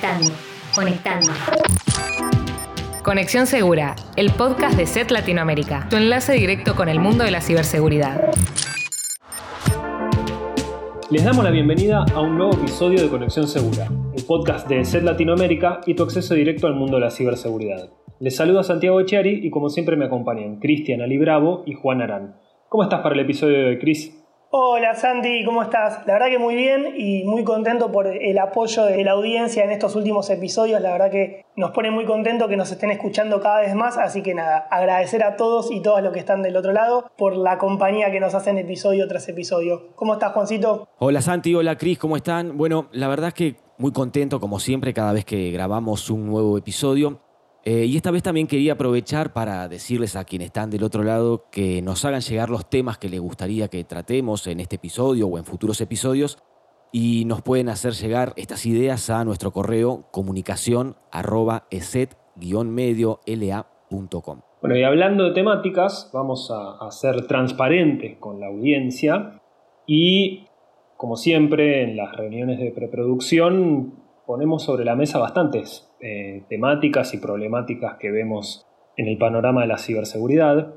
Conectando, conectando. Conexión Segura, el podcast de SET Latinoamérica, tu enlace directo con el mundo de la ciberseguridad. Les damos la bienvenida a un nuevo episodio de Conexión Segura, el podcast de SET Latinoamérica y tu acceso directo al mundo de la ciberseguridad. Les saludo a Santiago Echiari y como siempre me acompañan Cristian Ali Bravo y Juan Arán. ¿Cómo estás para el episodio de hoy, Cris? Hola Santi, ¿cómo estás? La verdad que muy bien y muy contento por el apoyo de la audiencia en estos últimos episodios. La verdad que nos pone muy contento que nos estén escuchando cada vez más. Así que nada, agradecer a todos y todas los que están del otro lado por la compañía que nos hacen episodio tras episodio. ¿Cómo estás, Juancito? Hola Santi, hola Cris, ¿cómo están? Bueno, la verdad es que muy contento como siempre cada vez que grabamos un nuevo episodio. Eh, y esta vez también quería aprovechar para decirles a quienes están del otro lado que nos hagan llegar los temas que les gustaría que tratemos en este episodio o en futuros episodios y nos pueden hacer llegar estas ideas a nuestro correo comunicación medio la.com. Bueno, y hablando de temáticas, vamos a ser transparentes con la audiencia y, como siempre, en las reuniones de preproducción ponemos sobre la mesa bastantes eh, temáticas y problemáticas que vemos en el panorama de la ciberseguridad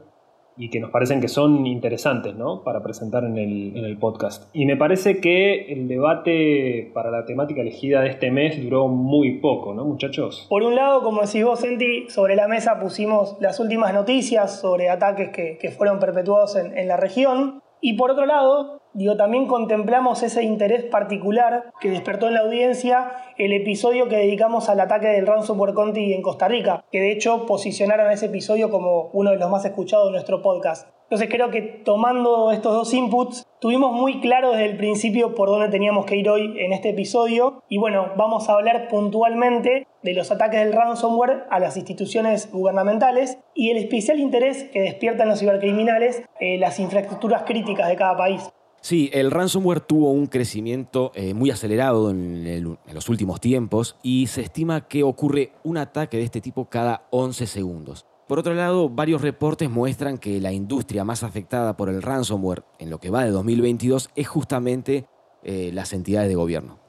y que nos parecen que son interesantes ¿no? para presentar en el, en el, podcast. Y me parece que el debate para la temática elegida de este mes duró muy poco, ¿no, muchachos? Por un lado, como decís vos, Senti, sobre la mesa pusimos las últimas noticias sobre ataques que, que fueron perpetuados en, en la región. Y por otro lado, Digo, también contemplamos ese interés particular que despertó en la audiencia el episodio que dedicamos al ataque del ransomware Conti en Costa Rica, que de hecho posicionaron ese episodio como uno de los más escuchados de nuestro podcast. Entonces creo que tomando estos dos inputs, tuvimos muy claro desde el principio por dónde teníamos que ir hoy en este episodio. Y bueno, vamos a hablar puntualmente de los ataques del ransomware a las instituciones gubernamentales y el especial interés que despiertan los cibercriminales en las infraestructuras críticas de cada país. Sí, el ransomware tuvo un crecimiento eh, muy acelerado en, los últimos tiempos y se estima que ocurre un ataque de este tipo cada 11 segundos. Por otro lado, varios reportes muestran que la industria más afectada por el ransomware en lo que va de 2022 es justamente eh, las entidades de gobierno.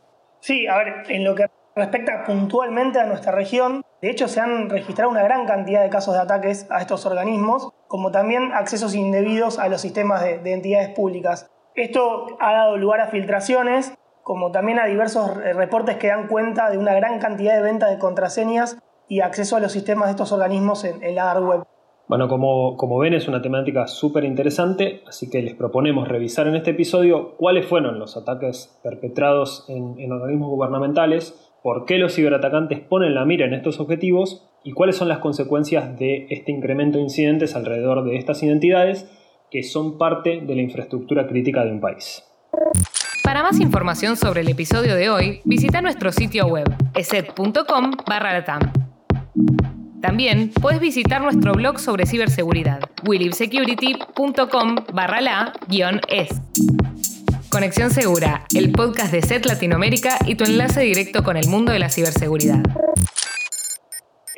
Sí, a ver, en lo que respecta puntualmente a nuestra región, de hecho se han registrado una gran cantidad de casos de ataques a estos organismos, como también accesos indebidos a los sistemas de entidades públicas. Esto ha dado lugar a filtraciones, como también a diversos reportes que dan cuenta de una gran cantidad de ventas de contraseñas y acceso a los sistemas de estos organismos en, la dark web. Bueno, como, como ven es una temática súper interesante, así que les proponemos revisar en este episodio cuáles fueron los ataques perpetrados en, en organismos gubernamentales, por qué los ciberatacantes ponen la mira en estos objetivos y cuáles son las consecuencias de este incremento de incidentes alrededor de estas identidades que son parte de la infraestructura crítica de un país. Para más información sobre el episodio de hoy, visita nuestro sitio web eset.com latam. También puedes visitar nuestro blog sobre ciberseguridad, willibsecurity.com barra la-es. Conexión Segura, el podcast de SET Latinoamérica y tu enlace directo con el mundo de la ciberseguridad.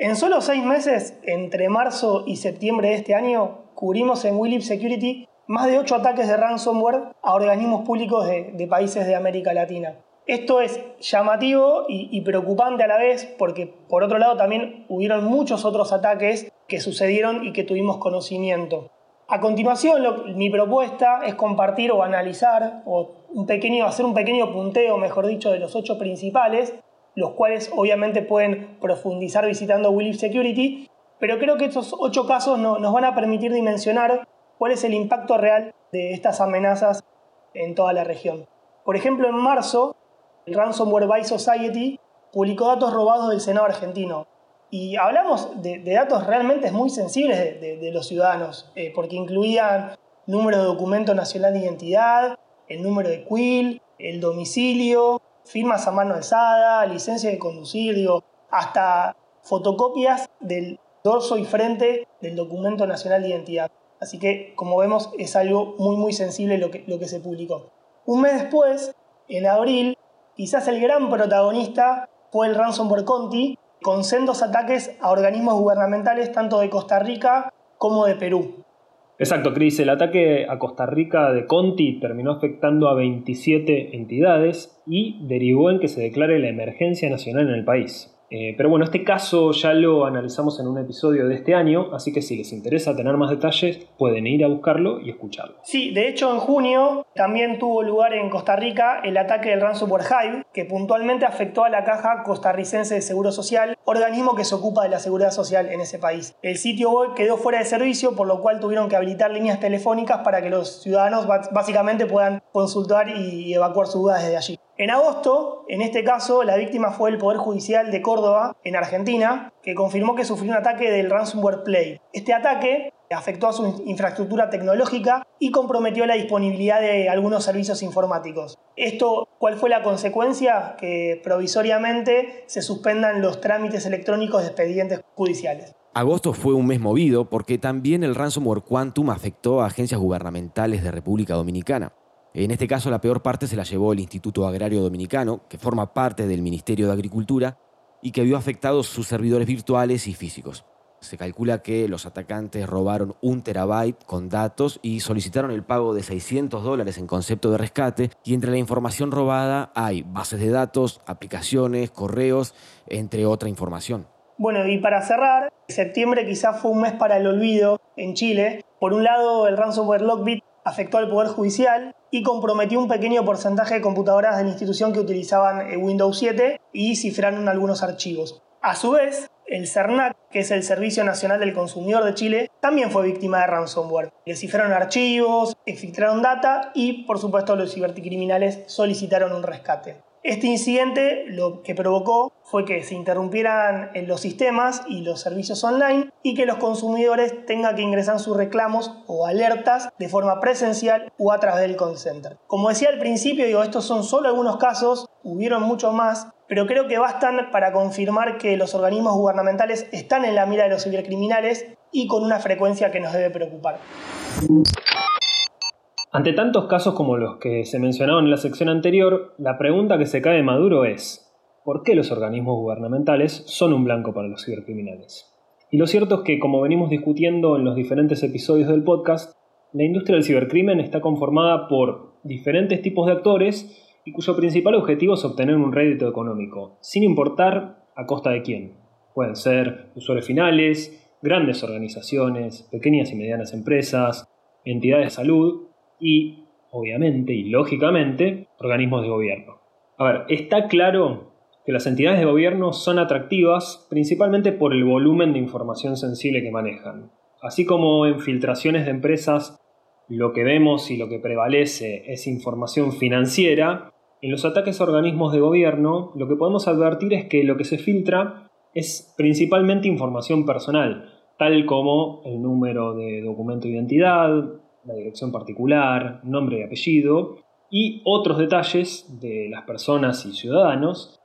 En solo seis meses, entre marzo y septiembre de este año, cubrimos en Willip Security más de 8 ataques de ransomware a organismos públicos de, países de América Latina. Esto es llamativo y, preocupante a la vez porque por otro lado también hubieron muchos otros ataques que sucedieron y que tuvimos conocimiento. A continuación, mi propuesta es compartir o analizar o un pequeño, hacer un pequeño punteo, mejor dicho, de los ocho principales, los cuales obviamente pueden profundizar visitando Willip Security, pero creo que estos ocho casos nos van a permitir dimensionar cuál es el impacto real de estas amenazas en toda la región. Por ejemplo, en marzo, el Ransomware Buy Society publicó datos robados del Senado argentino. Y hablamos de, datos realmente muy sensibles de, los ciudadanos, eh, porque incluían número de documento nacional de identidad, el número de quill, el domicilio, firmas a mano alzada, licencia de conducir, digo, hasta fotocopias del dorso y frente del documento nacional de identidad. Así que, como vemos, es algo muy muy sensible lo que, lo que se publicó. Un mes después, en abril, quizás el gran protagonista fue el ransomware Conti, con sendos ataques a organismos gubernamentales tanto de Costa Rica como de Perú. Exacto, Cris. El ataque a Costa Rica de Conti terminó afectando a 27 entidades y derivó en que se declare la emergencia nacional en el país. Eh, pero bueno, este caso ya lo analizamos en un episodio de este año, así que si les interesa tener más detalles, pueden ir a buscarlo y escucharlo. Sí, de hecho en junio también tuvo lugar en Costa Rica el ataque del ransomware Hive, que puntualmente afectó a la Caja Costarricense de Seguro Social, organismo que se ocupa de la seguridad social en ese país. El sitio web quedó fuera de servicio, por lo cual tuvieron que habilitar líneas telefónicas para que los ciudadanos básicamente puedan consultar y evacuar sus dudas desde allí. En agosto, en este caso, la víctima fue el Poder Judicial de Córdoba, en Argentina, que confirmó que sufrió un ataque del ransomware Play. Este ataque afectó a su infraestructura tecnológica y comprometió la disponibilidad de algunos servicios informáticos. Esto, ¿cuál fue la consecuencia? Que provisoriamente se suspendan los trámites electrónicos de expedientes judiciales. Agosto fue un mes movido porque también el ransomware Quantum afectó a agencias gubernamentales de República Dominicana. En este caso, la peor parte se la llevó el Instituto Agrario Dominicano, que forma parte del Ministerio de Agricultura y que vio afectados sus servidores virtuales y físicos. Se calcula que los atacantes robaron un terabyte con datos y solicitaron el pago de 600 dólares en concepto de rescate. Y entre la información robada hay bases de datos, aplicaciones, correos, entre otra información. Bueno, y para cerrar, septiembre quizás fue un mes para el olvido en Chile. Por un lado, el ransomware Lockbit afectó al Poder Judicial y comprometió un pequeño porcentaje de computadoras de la institución que utilizaban eh, Windows 7 y cifraron algunos archivos. A su vez, el CERNAC, que es el Servicio Nacional del Consumidor de Chile, también fue víctima de ransomware. Le cifraron archivos, exfiltraron data y, por supuesto, los cibercriminales solicitaron un rescate. Este incidente lo que provocó fue que se interrumpieran los sistemas y los servicios online y que los consumidores tengan que ingresar sus reclamos o alertas de forma presencial o a través del call center. Como decía al principio, estos son solo algunos casos, hubieron muchos más, pero creo que bastan para confirmar que los organismos gubernamentales están en la mira de los cibercriminales y con una frecuencia que nos debe preocupar. Ante tantos casos como los que se mencionaron en la sección anterior, la pregunta que se cae de Maduro es, ¿por qué los organismos gubernamentales son un blanco para los cibercriminales? Y lo cierto es que, como venimos discutiendo en los diferentes episodios del podcast, la industria del cibercrimen está conformada por diferentes tipos de actores y cuyo principal objetivo es obtener un rédito económico, sin importar a costa de quién. Pueden ser usuarios finales, grandes organizaciones, pequeñas y medianas empresas, entidades de salud y, obviamente y lógicamente, organismos de gobierno. A ver, está claro que las entidades de gobierno son atractivas principalmente por el volumen de información sensible que manejan. Así como en filtraciones de empresas lo que vemos y lo que prevalece es información financiera, en los ataques a organismos de gobierno lo que podemos advertir es que lo que se filtra es principalmente información personal, tal como el número de documento de identidad, la dirección particular, nombre y apellido, y otros detalles de las personas y ciudadanos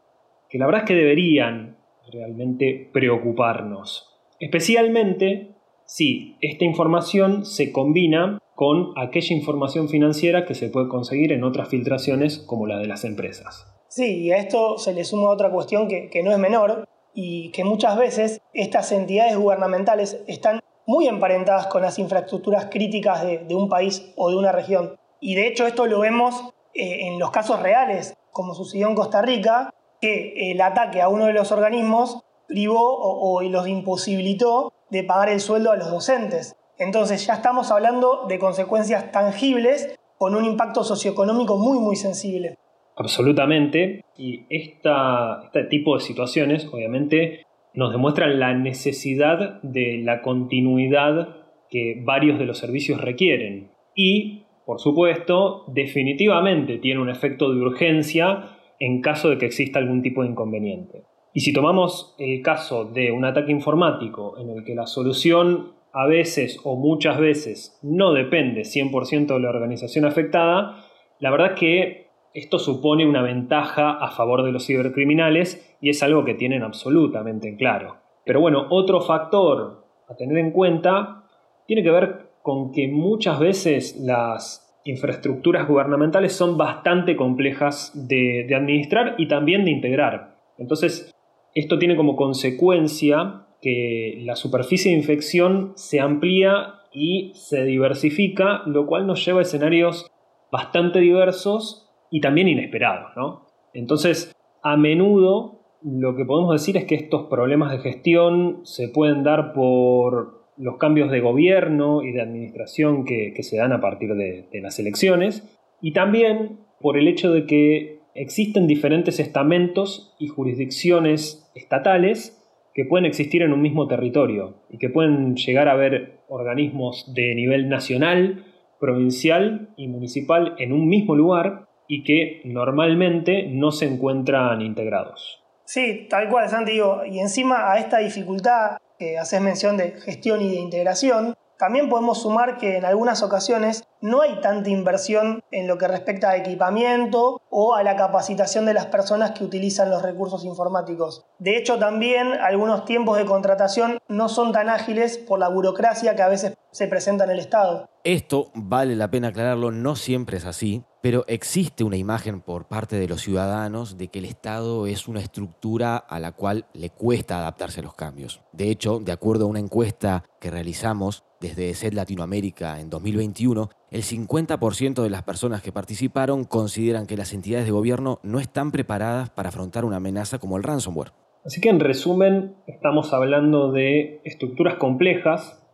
que la verdad es que deberían realmente preocuparnos. Especialmente si esta información se combina con aquella información financiera que se puede conseguir en otras filtraciones como la de las empresas. Sí, y a esto se le suma otra cuestión que, que no es menor y que muchas veces estas entidades gubernamentales están muy emparentadas con las infraestructuras críticas de, un país o de una región. Y de hecho esto lo vemos eh, en los casos reales, como sucedió en Costa Rica, que el ataque a uno de los organismos privó o, los imposibilitó de pagar el sueldo a los docentes. Entonces ya estamos hablando de consecuencias tangibles con un impacto socioeconómico muy muy sensible. Absolutamente. Y este tipo de situaciones obviamente nos demuestran la necesidad de la continuidad que varios de los servicios requieren. Y, por supuesto, definitivamente tiene un efecto de urgencia en caso de que exista algún tipo de inconveniente. Y si tomamos el caso de un ataque informático en el que la solución a veces o muchas veces no depende 100% de la organización afectada, la verdad que esto supone una ventaja a favor de los cibercriminales y es algo que tienen absolutamente en claro. Pero bueno, otro factor a tener en cuenta tiene que ver con que muchas veces las infraestructuras gubernamentales son bastante complejas de, administrar y también de integrar. Entonces, esto tiene como consecuencia que la superficie de infección se amplía y se diversifica, lo cual nos lleva a escenarios bastante diversos y también inesperados. ¿no? Entonces, a menudo lo que podemos decir es que estos problemas de gestión se pueden dar por los cambios de gobierno y de administración que, se dan a partir de, las elecciones y también por el hecho de que existen diferentes estamentos y jurisdicciones estatales que pueden existir en un mismo territorio y que pueden llegar a haber organismos de nivel nacional, provincial y municipal en un mismo lugar y que normalmente no se encuentran integrados. Sí, tal cual, Santi. y encima a esta dificultad que haces mención de gestión y de integración, también podemos sumar que en algunas ocasiones no hay tanta inversión en lo que respecta a equipamiento o a la capacitación de las personas que utilizan los recursos informáticos. De hecho, también algunos tiempos de contratación no son tan ágiles por la burocracia que a veces se presenta en el Estado. Esto, vale la pena aclararlo, no siempre es así, pero existe una imagen por parte de los ciudadanos de que el Estado es una estructura a la cual le cuesta adaptarse a los cambios. De hecho, de acuerdo a una encuesta que realizamos, desde SED Latinoamérica en 2021, el 50% de las personas que participaron consideran que las entidades de gobierno no están preparadas para afrontar una amenaza como el ransomware. Así que en resumen, estamos hablando de estructuras complejas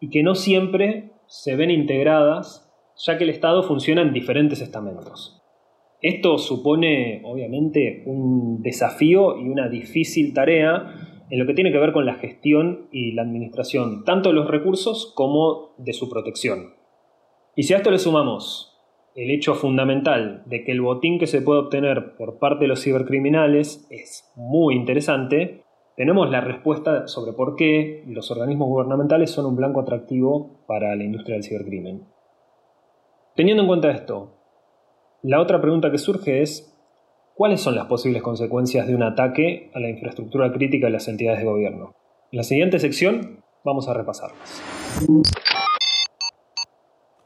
y que no siempre se ven integradas, ya que el Estado funciona en diferentes estamentos. Esto supone, obviamente, un desafío y una difícil tarea en lo que tiene que ver con la gestión y la administración, tanto de los recursos como de su protección. Y si a esto le sumamos el hecho fundamental de que el botín que se puede obtener por parte de los cibercriminales es muy interesante, tenemos la respuesta sobre por qué los organismos gubernamentales son un blanco atractivo para la industria del cibercrimen. Teniendo en cuenta esto, la otra pregunta que surge es ¿Cuáles son las posibles consecuencias de un ataque a la infraestructura crítica de las entidades de gobierno? En la siguiente sección vamos a repasarlas.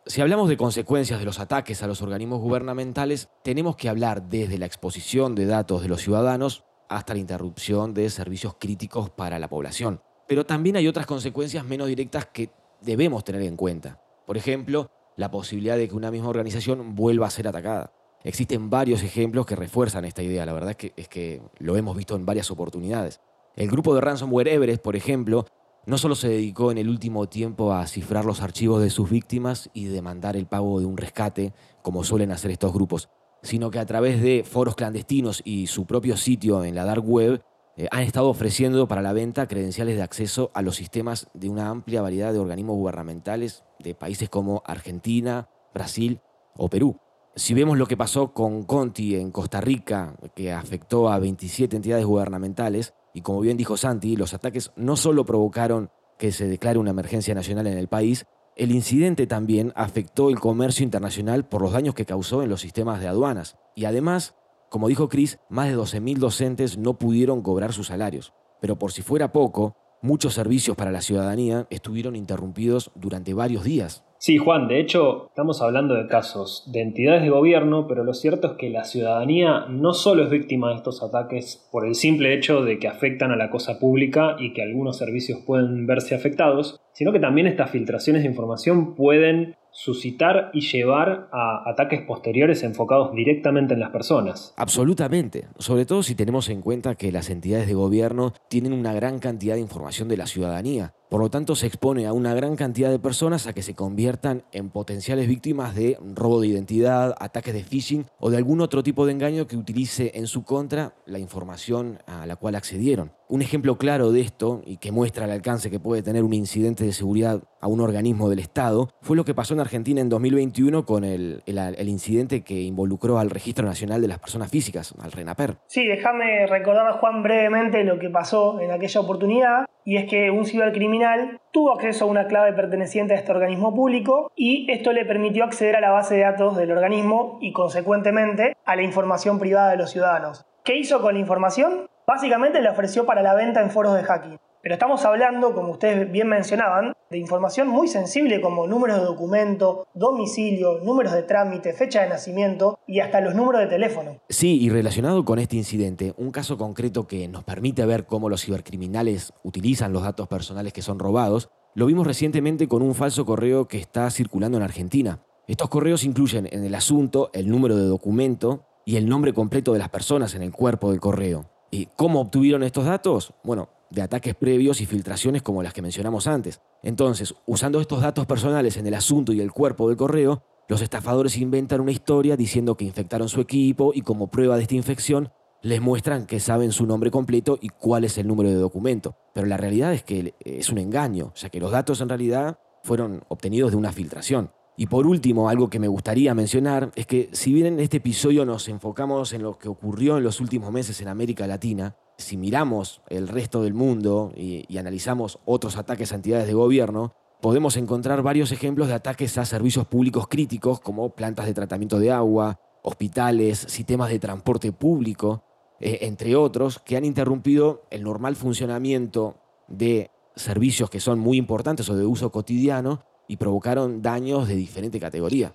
Si hablamos de consecuencias de los ataques a los organismos gubernamentales, tenemos que hablar desde la exposición de datos de los ciudadanos hasta la interrupción de servicios críticos para la población. Pero también hay otras consecuencias menos directas que debemos tener en cuenta. Por ejemplo, la posibilidad de que una misma organización vuelva a ser atacada. Existen varios ejemplos que refuerzan esta idea, la verdad es que, es que lo hemos visto en varias oportunidades. El grupo de ransomware Everest, por ejemplo, no solo se dedicó en el último tiempo a cifrar los archivos de sus víctimas y demandar el pago de un rescate, como suelen hacer estos grupos, sino que a través de foros clandestinos y su propio sitio en la dark web eh, han estado ofreciendo para la venta credenciales de acceso a los sistemas de una amplia variedad de organismos gubernamentales de países como Argentina, Brasil o Perú. Si vemos lo que pasó con Conti en Costa Rica, que afectó a 27 entidades gubernamentales, y como bien dijo Santi, los ataques no solo provocaron que se declare una emergencia nacional en el país, el incidente también afectó el comercio internacional por los daños que causó en los sistemas de aduanas. Y además, como dijo Chris, más de 12.000 docentes no pudieron cobrar sus salarios. Pero por si fuera poco, muchos servicios para la ciudadanía estuvieron interrumpidos durante varios días. Sí, Juan, de hecho estamos hablando de casos de entidades de gobierno, pero lo cierto es que la ciudadanía no solo es víctima de estos ataques por el simple hecho de que afectan a la cosa pública y que algunos servicios pueden verse afectados, sino que también estas filtraciones de información pueden suscitar y llevar a ataques posteriores enfocados directamente en las personas. Absolutamente, sobre todo si tenemos en cuenta que las entidades de gobierno tienen una gran cantidad de información de la ciudadanía por lo tanto, se expone a una gran cantidad de personas a que se conviertan en potenciales víctimas de robo de identidad, ataques de phishing o de algún otro tipo de engaño que utilice en su contra la información a la cual accedieron. Un ejemplo claro de esto, y que muestra el alcance que puede tener un incidente de seguridad a un organismo del Estado, fue lo que pasó en Argentina en 2021 con el, incidente que involucró al Registro Nacional de las Personas Físicas, al RENAPER. Sí, déjame recordar a Juan brevemente lo que pasó en aquella oportunidad, y es que un cibercriminal tuvo acceso a una clave perteneciente a este organismo público y esto le permitió acceder a la base de datos del organismo y consecuentemente a la información privada de los ciudadanos. ¿Qué hizo con la información? Básicamente la ofreció para la venta en foros de hacking. Pero estamos hablando, como ustedes bien mencionaban, de información muy sensible como números de documento, domicilio, números de trámite, fecha de nacimiento y hasta los números de teléfono. Sí, y relacionado con este incidente, un caso concreto que nos permite ver cómo los cibercriminales utilizan los datos personales que son robados Lo vimos recientemente con un falso correo que está circulando en Argentina. Estos correos incluyen en el asunto el número de documento y el nombre completo de las personas en el cuerpo del correo. ¿Y cómo obtuvieron estos datos? Bueno, de ataques previos y filtraciones como las que mencionamos antes. Entonces, usando estos datos personales en el asunto y el cuerpo del correo, los estafadores inventan una historia diciendo que infectaron su equipo y como prueba de esta infección les muestran que saben su nombre completo y cuál es el número de documento. Pero la realidad es que es un engaño, ya que los datos en realidad fueron obtenidos de una filtración. Y por último, algo que me gustaría mencionar es que si bien en este episodio nos enfocamos en lo que ocurrió en los últimos meses en América Latina, si miramos el resto del mundo y, analizamos otros ataques a entidades de gobierno, podemos encontrar varios ejemplos de ataques a servicios públicos críticos como plantas de tratamiento de agua, hospitales, sistemas de transporte público, eh, entre otros, que han interrumpido el normal funcionamiento de servicios que son muy importantes o de uso cotidiano y provocaron daños de diferente categoría.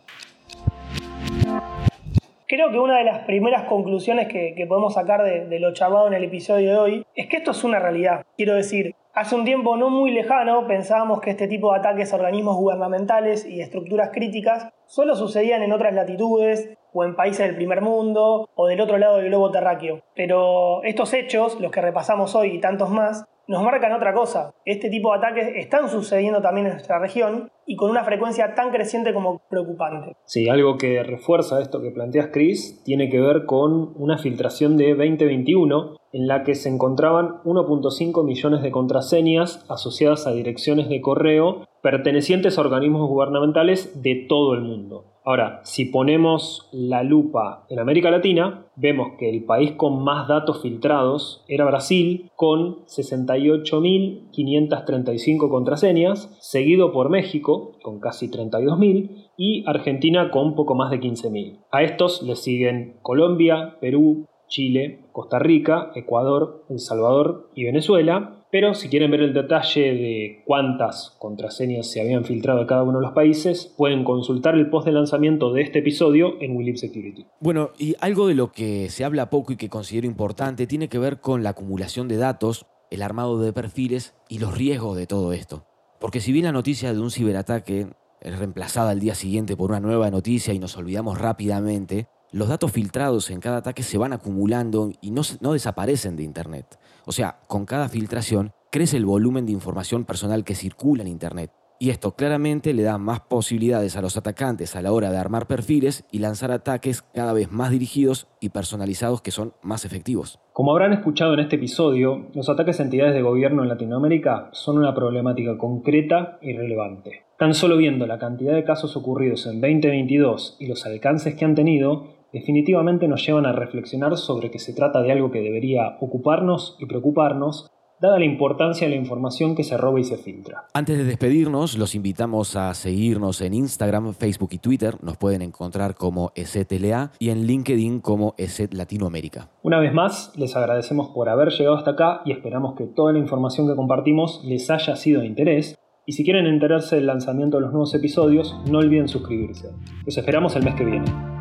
Creo que una de las primeras conclusiones que, podemos sacar de, de, lo charlado en el episodio de hoy es que esto es una realidad. Quiero decir, hace un tiempo no muy lejano pensábamos que este tipo de ataques a organismos gubernamentales y estructuras críticas solo sucedían en otras latitudes o en países del primer mundo o del otro lado del globo terráqueo. Pero estos hechos, los que repasamos hoy y tantos más, nos marcan otra cosa. Este tipo de ataques están sucediendo también en nuestra región y con una frecuencia tan creciente como preocupante. Sí, algo que refuerza esto que planteas, Chris, tiene que ver con una filtración de 2021 en la que se encontraban 1.5 millones de contraseñas asociadas a direcciones de correo pertenecientes a organismos gubernamentales de todo el mundo. Ahora, si ponemos la lupa en América Latina, vemos que el país con más datos filtrados era Brasil, con 68.535 contraseñas, seguido por México, con casi 32.000, y Argentina con poco más de 15.000. A estos le siguen Colombia, Perú, Chile, Costa Rica, Ecuador, El Salvador y Venezuela, pero si quieren ver el detalle de cuántas contraseñas se habían filtrado a cada uno de los países, pueden consultar el post de lanzamiento de este episodio en Willip Security. Bueno, y algo de lo que se habla poco y que considero importante tiene que ver con la acumulación de datos, el armado de perfiles y los riesgos de todo esto. Porque si bien la noticia de un ciberataque es reemplazada al día siguiente por una nueva noticia y nos olvidamos rápidamente, los datos filtrados en cada ataque se van acumulando y no, desaparecen de Internet. O sea, con cada filtración crece el volumen de información personal que circula en Internet. Y esto claramente le da más posibilidades a los atacantes a la hora de armar perfiles y lanzar ataques cada vez más dirigidos y personalizados que son más efectivos. Como habrán escuchado en este episodio, los ataques a entidades de gobierno en Latinoamérica son una problemática concreta y relevante. Tan solo viendo la cantidad de casos ocurridos en 2022 y los alcances que han tenido, definitivamente nos llevan a reflexionar sobre que se trata de algo que debería ocuparnos y preocuparnos, dada la importancia de la información que se roba y se filtra. Antes de despedirnos, los invitamos a seguirnos en Instagram, Facebook y Twitter. Nos pueden encontrar como ESETLA y en LinkedIn como ESET Latinoamérica. Una vez más, les agradecemos por haber llegado hasta acá y esperamos que toda la información que compartimos les haya sido de interés. Y si quieren enterarse del lanzamiento de los nuevos episodios, no olviden suscribirse. Los esperamos el mes que viene.